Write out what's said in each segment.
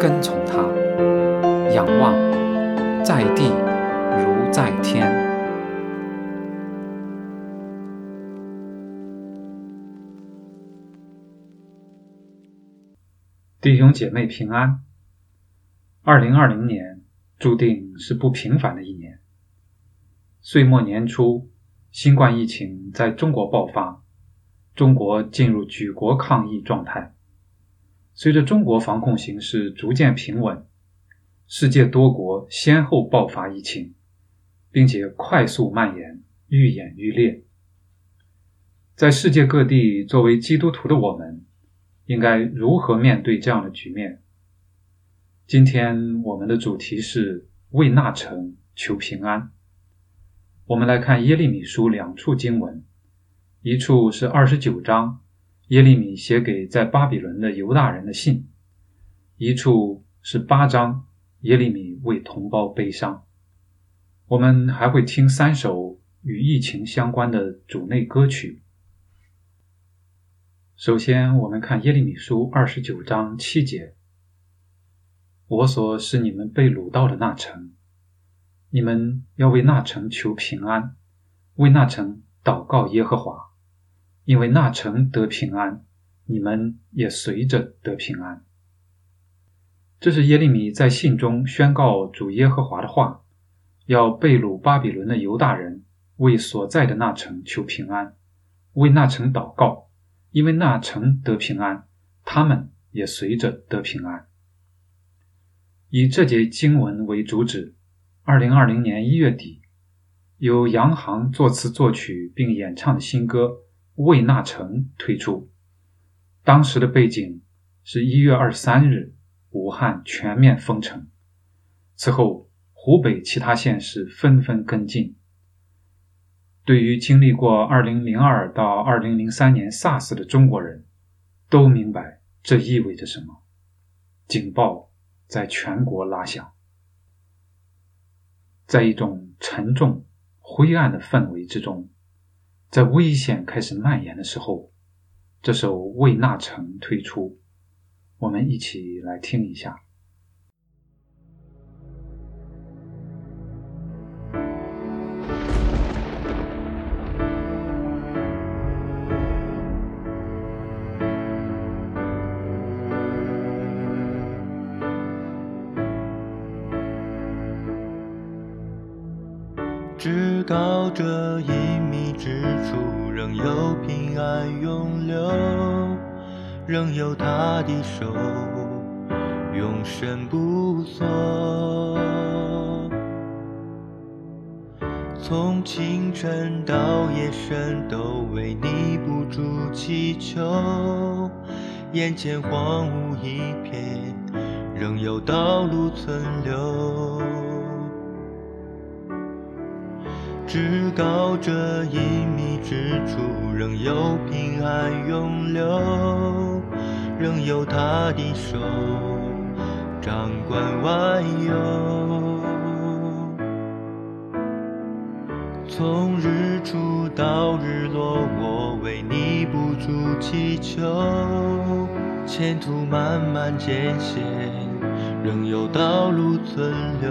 跟从他，仰望在地如在天。弟兄姐妹平安。二零二零年注定是不平凡的一年。岁末年初，新冠疫情在中国爆发，中国进入举国抗疫状态。随着中国防控形势逐渐平稳，世界多国先后爆发疫情，并且快速蔓延，愈演愈烈。在世界各地，作为基督徒的我们。应该如何面对这样的局面？今天我们的主题是为那城求平安。我们来看耶利米书两处经文，一处是二十九章，耶利米写给在巴比伦的犹大人的信；一处是八章，耶利米为同胞悲伤。我们还会听三首与疫情相关的主内歌曲。首先，我们看耶利米书二十九章七节：“我所使你们被掳到的那城，你们要为那城求平安，为那城祷告耶和华，因为那城得平安，你们也随着得平安。”这是耶利米在信中宣告主耶和华的话：要被掳巴比伦的犹大人为所在的那城求平安，为那城祷告。因为那城得平安，他们也随着得平安。以这节经文为主旨，二零二零年一月底，由杨航作词作曲并演唱的新歌《魏纳城》推出。当时的背景是一月二十三日，武汉全面封城。此后，湖北其他县市纷纷跟进。对于经历过2002到2003年 SARS 的中国人，都明白这意味着什么。警报在全国拉响，在一种沉重、灰暗的氛围之中，在危险开始蔓延的时候，这首《为那城》推出，我们一起来听一下。眼前荒芜一片，仍有道路存留。至高者隐秘之处，仍有平安永留，仍有他的手掌管万有。从日出到日落，我为你不住祈求。前途漫漫艰险，仍有道路存留。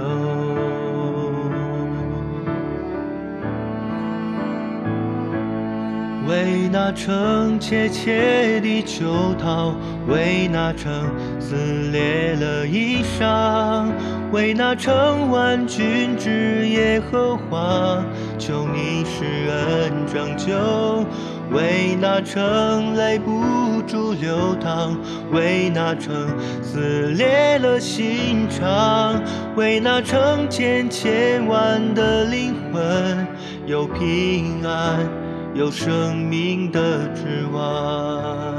为那城切切地求讨，为那城撕裂了衣裳，为那城万军之耶和华，求你施恩拯救。为那城泪不住流淌，为那城撕裂了心肠，为那城千千万的灵魂有平安。有生命的指望。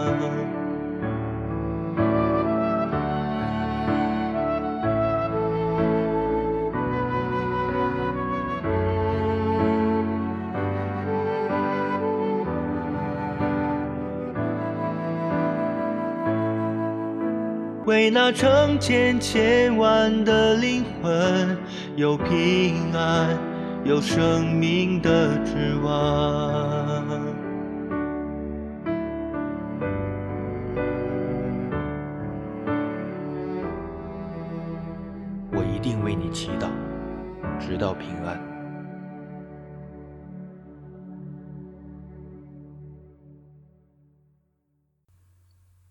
为那成千千万的灵魂有平安，有生命的指望。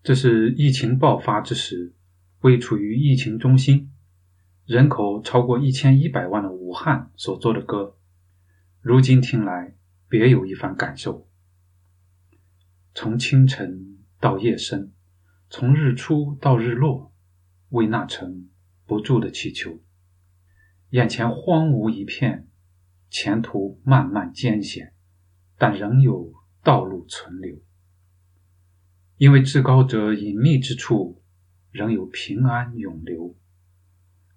这是疫情爆发之时，位处于疫情中心、人口超过一千一百万的武汉所做的歌。如今听来，别有一番感受。从清晨到夜深，从日出到日落，为那城不住的祈求。眼前荒芜一片，前途漫漫艰险，但仍有道路存留。因为至高者隐秘之处，仍有平安永留，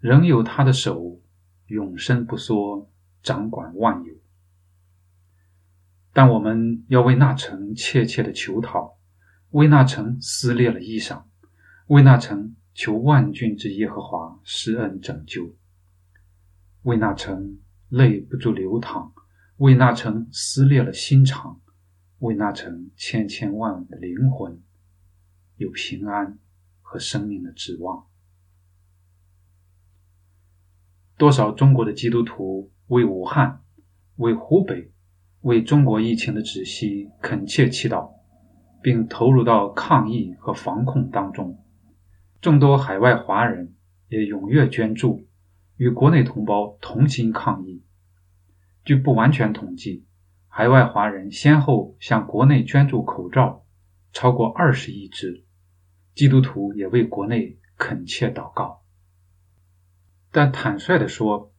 仍有他的手永伸不缩，掌管万有。但我们要为那城切切的求讨，为那城撕裂了衣裳，为那城求万军之耶和华施恩拯救，为那城泪不住流淌，为那城撕裂了心肠，为那城千千万万的灵魂。有平安和生命的指望。多少中国的基督徒为武汉、为湖北、为中国疫情的止息恳切祈祷，并投入到抗疫和防控当中。众多海外华人也踊跃捐助，与国内同胞同心抗疫。据不完全统计，海外华人先后向国内捐助口罩超过二十亿只。基督徒也为国内恳切祷告，但坦率地说，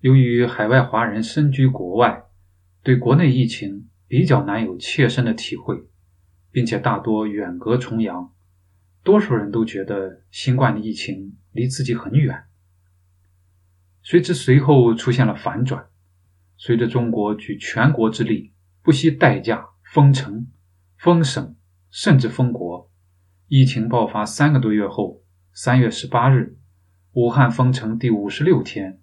由于海外华人身居国外，对国内疫情比较难有切身的体会，并且大多远隔重洋，多数人都觉得新冠的疫情离自己很远。谁知随后出现了反转，随着中国举全国之力，不惜代价封城、封省，甚至封国。疫情爆发三个多月后，三月十八日，武汉封城第五十六天，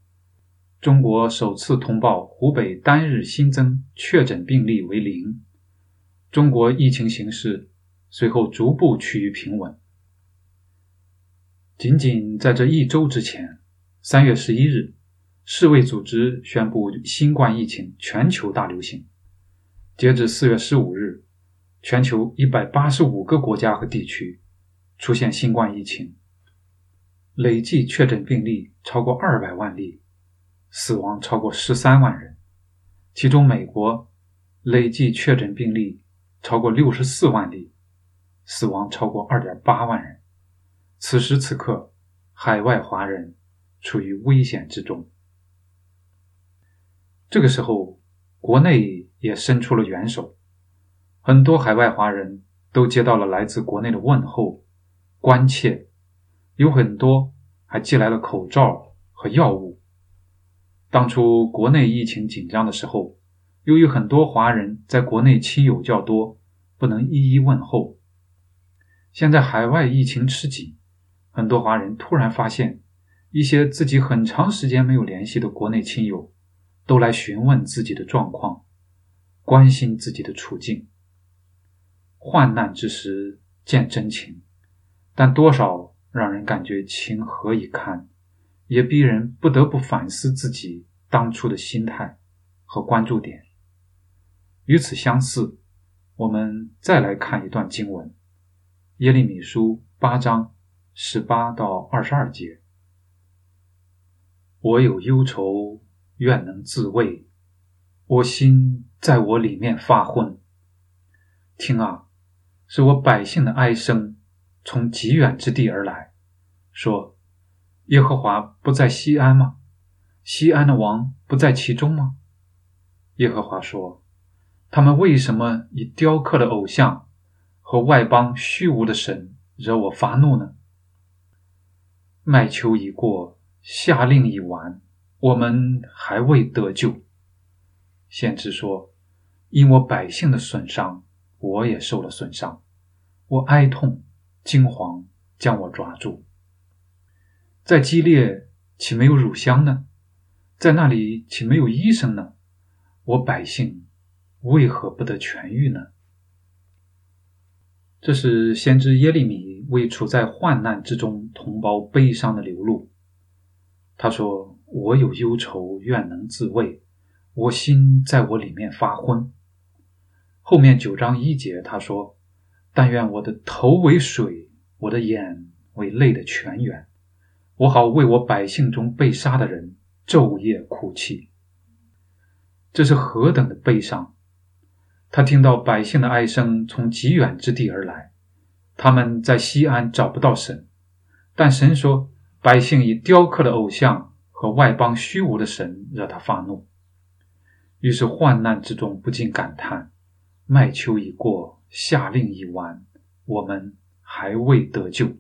中国首次通报湖北单日新增确诊病例为零。中国疫情形势随后逐步趋于平稳。仅仅在这一周之前，三月十一日，世卫组织宣布新冠疫情全球大流行。截至四月十五日。全球一百八十五个国家和地区出现新冠疫情，累计确诊病例超过二百万例，死亡超过十三万人。其中，美国累计确诊病例超过六十四万例，死亡超过二点八万人。此时此刻，海外华人处于危险之中。这个时候，国内也伸出了援手。很多海外华人都接到了来自国内的问候、关切，有很多还寄来了口罩和药物。当初国内疫情紧张的时候，由于很多华人在国内亲友较多，不能一一问候。现在海外疫情吃紧，很多华人突然发现，一些自己很长时间没有联系的国内亲友，都来询问自己的状况，关心自己的处境。患难之时见真情，但多少让人感觉情何以堪，也逼人不得不反思自己当初的心态和关注点。与此相似，我们再来看一段经文：《耶利米书》八章十八到二十二节。我有忧愁，愿能自慰；我心在我里面发昏。听啊！是我百姓的哀声，从极远之地而来，说：“耶和华不在西安吗？西安的王不在其中吗？”耶和华说：“他们为什么以雕刻的偶像和外邦虚无的神惹我发怒呢？”麦秋已过，夏令已完，我们还未得救。先知说：“因我百姓的损伤，我也受了损伤。”我哀痛，惊惶将我抓住。在基列岂没有乳香呢？在那里岂没有医生呢？我百姓为何不得痊愈呢？这是先知耶利米为处在患难之中同胞悲伤的流露。他说：“我有忧愁，愿能自慰，我心在我里面发昏。”后面九章一节他说：“但愿我的头为水，我的眼为泪的泉源，我好为我百姓中被杀的人昼夜哭泣。”这是何等的悲伤！他听到百姓的哀声从极远之地而来，他们在西安找不到神，但神说：“百姓以雕刻的偶像和外邦虚无的神惹他发怒。”于是患难之中不禁感叹：“麦秋已过，夏令已完，我们还未得救。”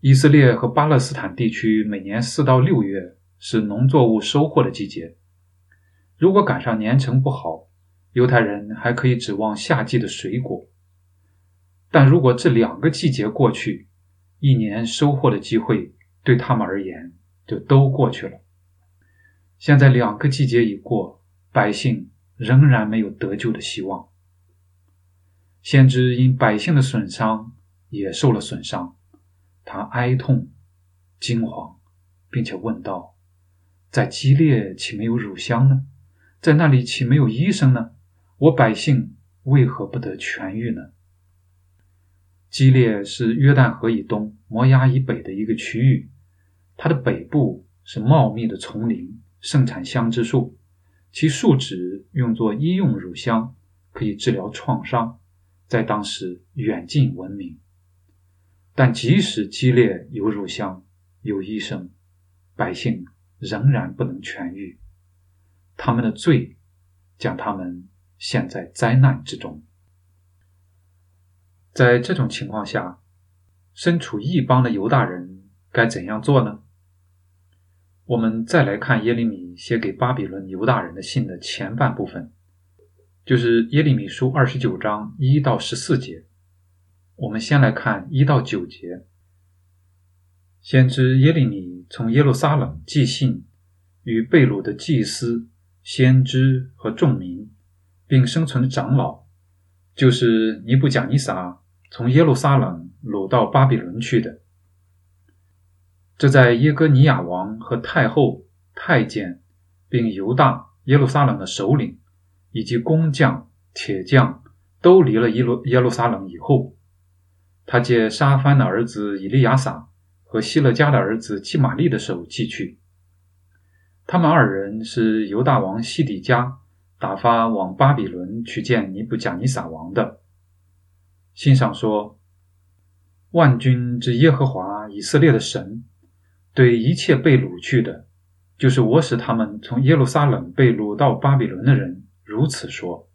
以色列和巴勒斯坦地区每年四到六月是农作物收获的季节，如果赶上年成不好。犹太人还可以指望夏季的水果，但如果这两个季节过去，一年收获的机会对他们而言就都过去了。现在两个季节已过，百姓仍然没有得救的希望。先知因百姓的损伤也受了损伤，他哀痛、惊惶，并且问道：“在基列岂没有乳香呢？在那里岂没有医生呢？”我百姓为何不得痊愈呢？基列是约旦河以东、摩押以北的一个区域，它的北部是茂密的丛林，盛产香之树，其树脂用作医用乳香，可以治疗创伤，在当时远近闻名。但即使激烈有乳香、有医生，百姓仍然不能痊愈，他们的罪将他们。陷在灾难之中，在这种情况下，身处异邦的犹大人该怎样做呢？我们再来看耶利米写给巴比伦犹大人的信的前半部分，就是耶利米书二十九章一到十四节。我们先来看一到九节。先知耶利米从耶路撒冷寄信，与贝鲁的祭司、先知和众民。并生存的长老，就是尼布贾尼撒从耶路撒冷掳到巴比伦去的。这在耶哥尼亚王和太后、太监，并犹大、耶路撒冷的首领以及工匠、铁匠都离了耶路耶路撒冷以后，他借沙番的儿子以利亚撒和希勒家的儿子基玛利的手寄去。他们二人是犹大王西底家。打发往巴比伦去见尼布贾尼撒王的信上说：“万军之耶和华以色列的神，对一切被掳去的，就是我使他们从耶路撒冷被掳到巴比伦的人，如此说：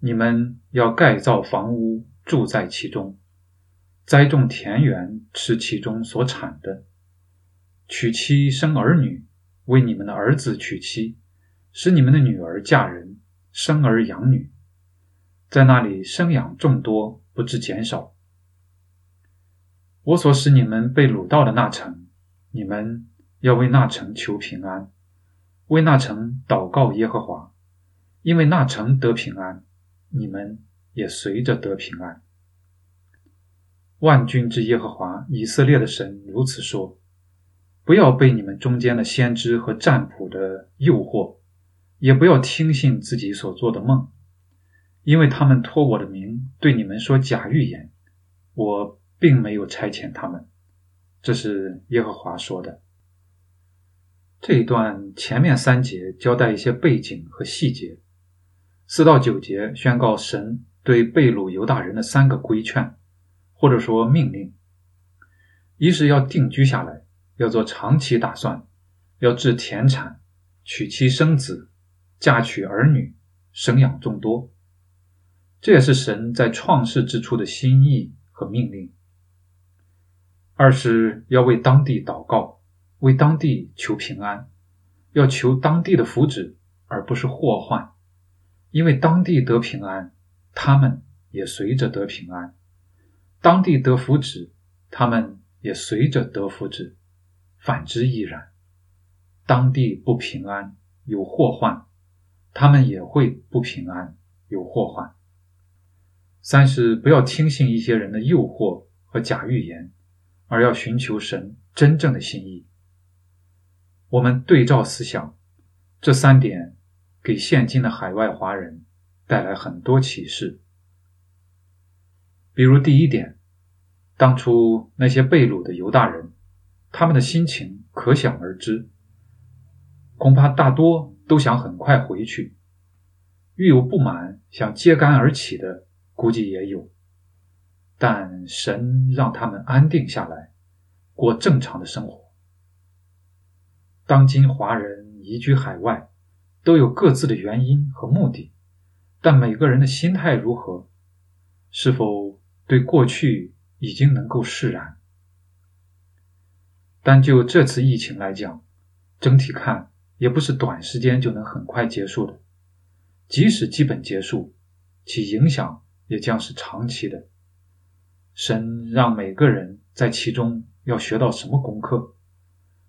你们要盖造房屋，住在其中；栽种田园，吃其中所产的；娶妻生儿女，为你们的儿子娶妻。”使你们的女儿嫁人，生儿养女，在那里生养众多，不知减少。我所使你们被掳到的那城，你们要为那城求平安，为那城祷告耶和华，因为那城得平安，你们也随着得平安。万军之耶和华以色列的神如此说：不要被你们中间的先知和占卜的诱惑。也不要听信自己所做的梦，因为他们托我的名对你们说假预言，我并没有差遣他们。这是耶和华说的。这一段前面三节交代一些背景和细节，四到九节宣告神对贝鲁犹大人的三个规劝，或者说命令：一是要定居下来，要做长期打算，要置田产，娶妻生子。嫁娶儿女，生养众多，这也是神在创世之初的心意和命令。二是要为当地祷告，为当地求平安，要求当地的福祉，而不是祸患。因为当地得平安，他们也随着得平安；当地得福祉，他们也随着得福祉，反之亦然。当地不平安，有祸患，他们也会不平安，有祸患。三是不要听信一些人的诱惑和假预言，而要寻求神真正的心意。我们对照思想，这三点给现今的海外华人带来很多启示。比如第一点，当初那些被掳的犹大人，他们的心情可想而知，恐怕大多都想很快回去，遇有不满想揭竿而起的，估计也有。但神让他们安定下来，过正常的生活。当今华人移居海外，都有各自的原因和目的，但每个人的心态如何，是否对过去已经能够释然？单就这次疫情来讲，整体看也不是短时间就能很快结束的。即使基本结束，其影响也将是长期的。神让每个人在其中要学到什么功课？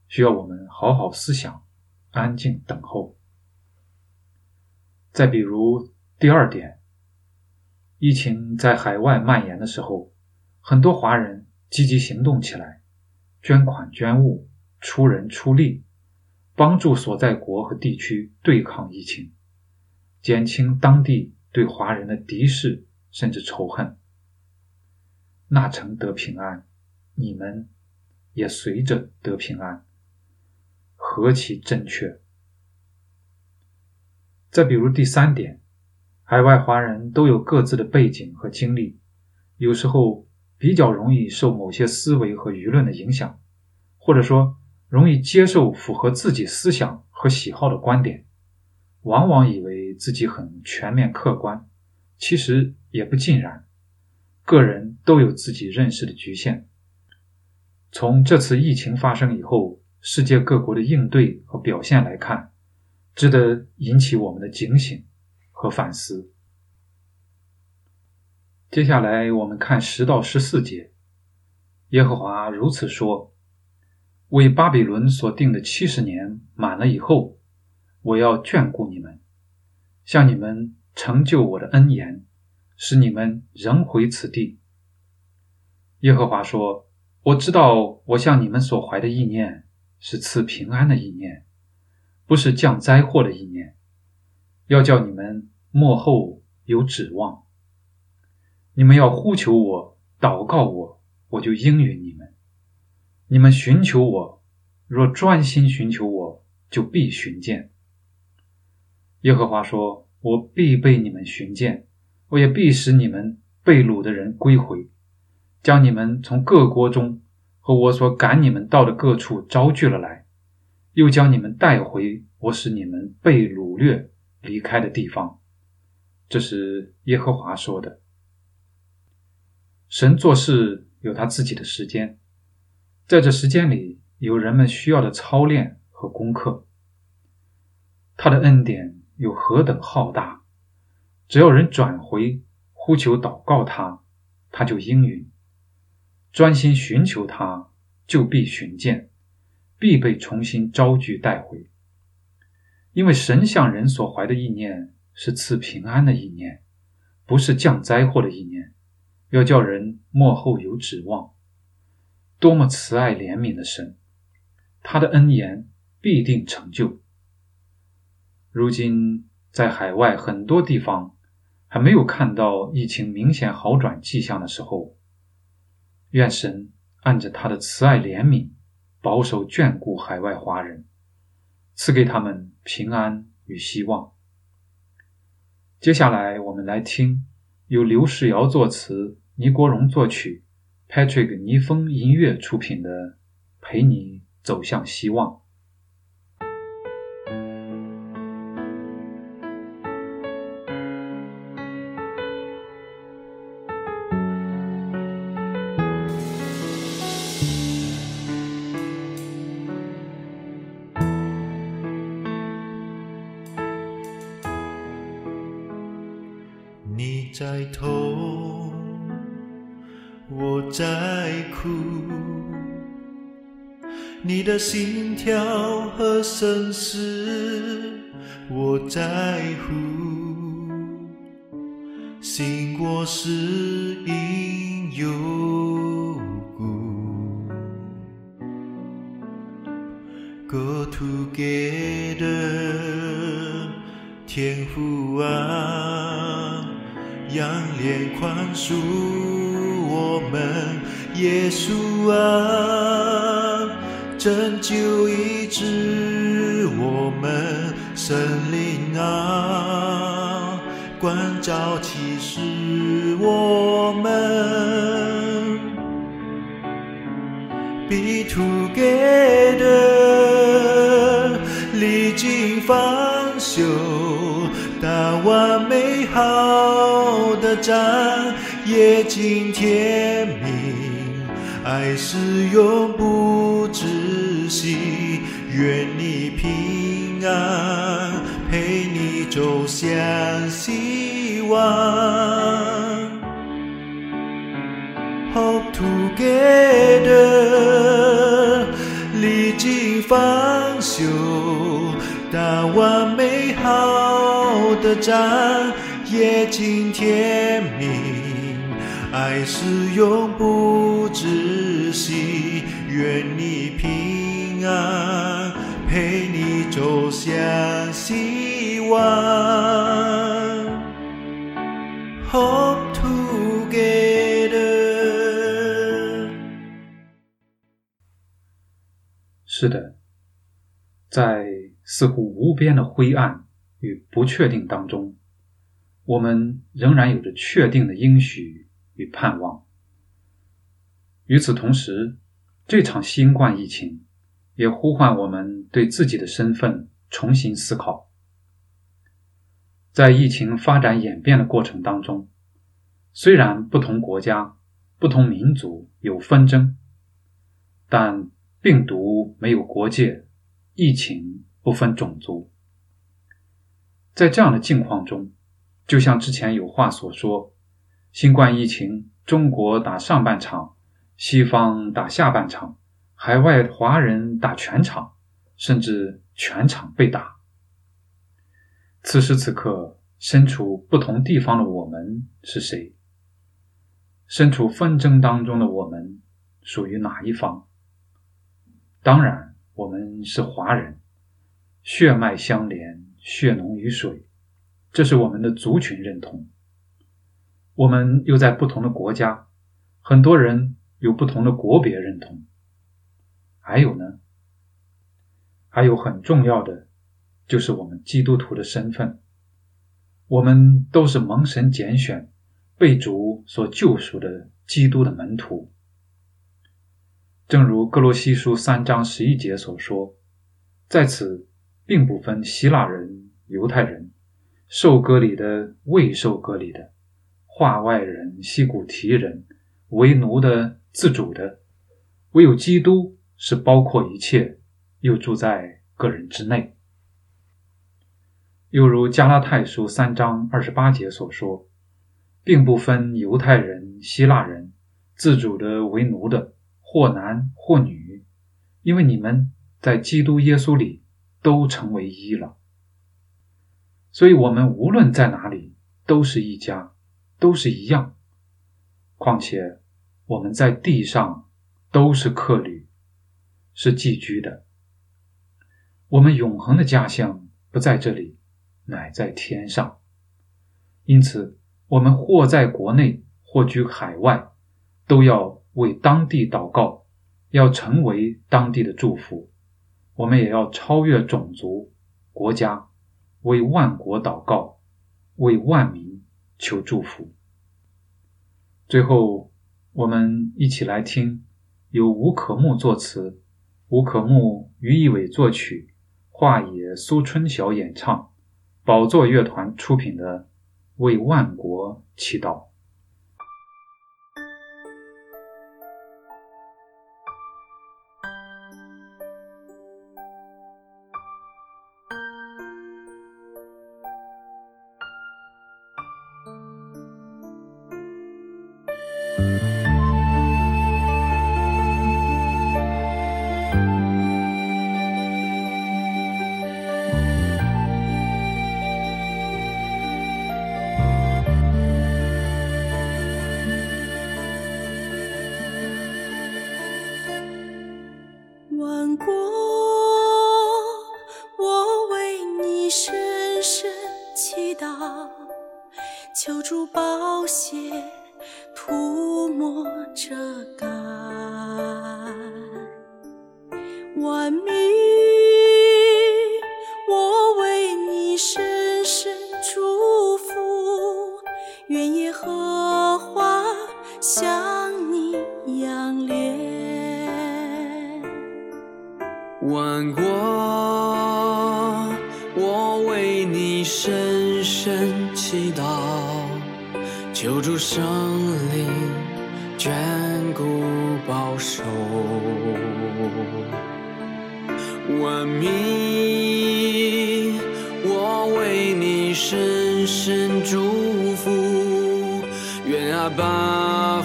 需要我们好好思想，安静等候。再比如第二点，疫情在海外蔓延的时候，很多华人积极行动起来，捐款捐物，出人出力，帮助所在国和地区对抗疫情，减轻当地对华人的敌视甚至仇恨。那城得平安，你们也随着得平安。何其正确！再比如第三点，海外华人都有各自的背景和经历，有时候比较容易受某些思维和舆论的影响，或者说容易接受符合自己思想和喜好的观点，往往以为自己很全面客观，其实也不尽然。个人都有自己认识的局限。从这次疫情发生以后。世界各国的应对和表现来看，值得引起我们的警醒和反思。接下来我们看十到十四节，耶和华如此说：“为巴比伦所定的七十年满了以后，我要眷顾你们，向你们成就我的恩言，使你们仍回此地。”耶和华说：“我知道我向你们所怀的意念。”是赐平安的意念，不是降灾祸的意念。要叫你们幕后有指望。你们要呼求我，祷告我，我就应允你们。你们寻求我，若专心寻求我，就必寻见。耶和华说：“我必被你们寻见，我也必使你们被掳的人归回，将你们从各国中。”和我所赶你们到的各处招聚了来，又将你们带回我使你们被掳掠离开的地方。这是耶和华说的。神做事有他自己的时间，在这时间里有人们需要的操练和功课。他的恩典有何等浩大，只要人转回呼求祷告他，他就应允。专心寻求他，就必寻见，必被重新招聚带回。因为神向人所怀的意念是赐平安的意念，不是降灾祸的意念，要叫人幕后有指望。多么慈爱怜悯的神，他的恩言必定成就。如今在海外很多地方还没有看到疫情明显好转迹象的时候。愿神按着他的慈爱怜悯，保守眷顾海外华人，赐给他们平安与希望。接下来，我们来听由刘世尧作词、倪国荣作曲、Patrick 倪风音乐出品的《陪你走向希望》。心跳和生死我在乎，醒过时应有故。Go together，天父啊，仰脸宽恕我们，耶稣啊。拯救医治我们神灵啊，关照启示我们。Be together，历经翻修，打完美好的仗，夜尽天明，爱是永不。愿你平安，陪你走向希望。Hope together，历经方休，打完美好的仗，夜尽天明，爱是永不止息。愿你平。安走向希望。Hope together。是的，在似乎无边的灰暗与不确定当中，我们仍然有着确定的应许与盼望。与此同时，这场新冠疫情。也呼唤我们对自己的身份重新思考。在疫情发展演变的过程当中，虽然不同国家、不同民族有纷争，但病毒没有国界，疫情不分种族。在这样的境况中，就像之前有话所说：“新冠疫情，中国打上半场，西方打下半场。”海外华人打全场，甚至全场被打。此时此刻，身处不同地方的我们是谁？身处纷争当中的我们属于哪一方？当然，我们是华人，血脉相连，血浓于水，这是我们的族群认同。我们又在不同的国家，很多人有不同的国别认同。还有呢？还有很重要的，就是我们基督徒的身份。我们都是蒙神拣选、被主所救赎的基督的门徒。正如哥罗西书三章十一节所说，在此并不分希腊人、犹太人，受割礼的、未受割礼的，化外人、西古提人，为奴的、自主的，唯有基督。是包括一切，又住在个人之内。又如加拉太书三章二十八节所说，并不分犹太人、希腊人，自主的为奴的，或男或女，因为你们在基督耶稣里都成为一了。所以，我们无论在哪里，都是一家，都是一样。况且，我们在地上都是客旅。是寄居的，我们永恒的家乡不在这里，乃在天上。因此，我们或在国内，或居海外，都要为当地祷告，要成为当地的祝福。我们也要超越种族、国家，为万国祷告，为万民求祝福。最后，我们一起来听由吴可木作词。吴可牧、于一伟作曲，华野、苏春晓演唱，宝座乐团出品的《为万国祈祷》。深深祈祷，求主圣灵眷顾保守。万民，我为你深深祝福，愿阿爸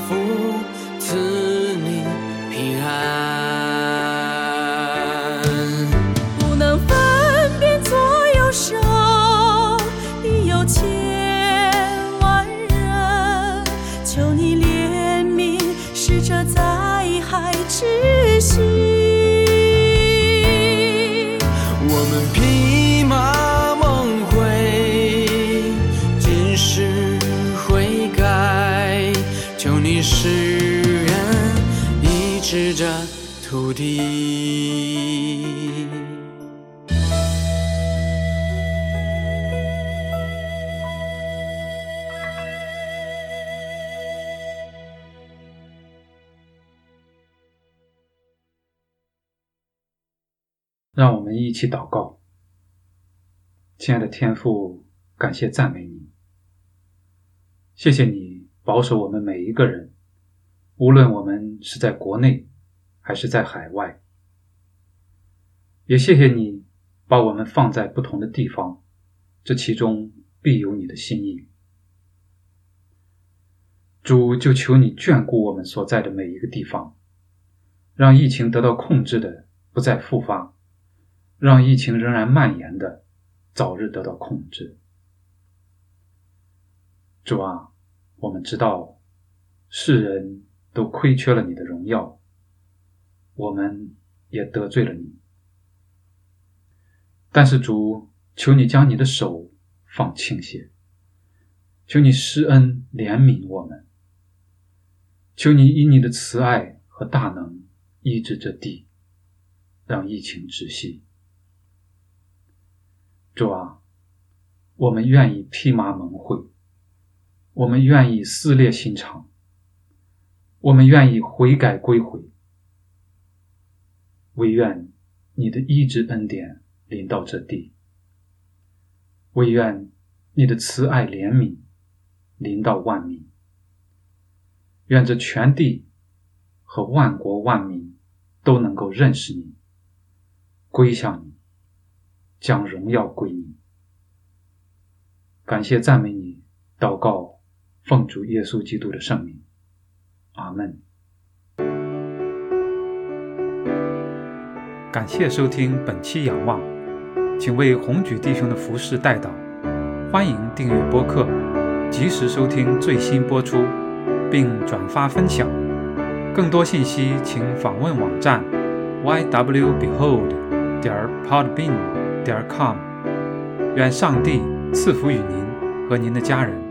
土地。让我们一起祷告，亲爱的天父，感谢赞美你，谢谢你保守我们每一个人，无论我们是在国内还是在海外，也谢谢你把我们放在不同的地方，这其中必有你的心意。主就求你眷顾我们所在的每一个地方，让疫情得到控制的不再复发。让疫情仍然蔓延的早日得到控制。主啊，我们知道世人都亏缺了你的荣耀，我们也得罪了你。但是主，求你将你的手放轻些，求你施恩怜悯我们，求你以你的慈爱和大能医治这地，让疫情止息。主啊，我们愿意披麻蒙灰，我们愿意撕裂心肠，我们愿意悔改归回，唯愿你的医治恩典临到这地，唯愿你的慈爱怜悯临到万民，愿这全地和万国万民都能够认识你，归向你。将荣耀归你，感谢赞美你，祷告奉主耶稣基督的圣名，阿门。感谢收听本期仰望，请为红举弟兄的服饰代祷，欢迎订阅播客，及时收听最新播出，并转发分享。更多信息请访问网站 ywbehold 点 podbean。点 com，愿上帝赐福与您和您的家人。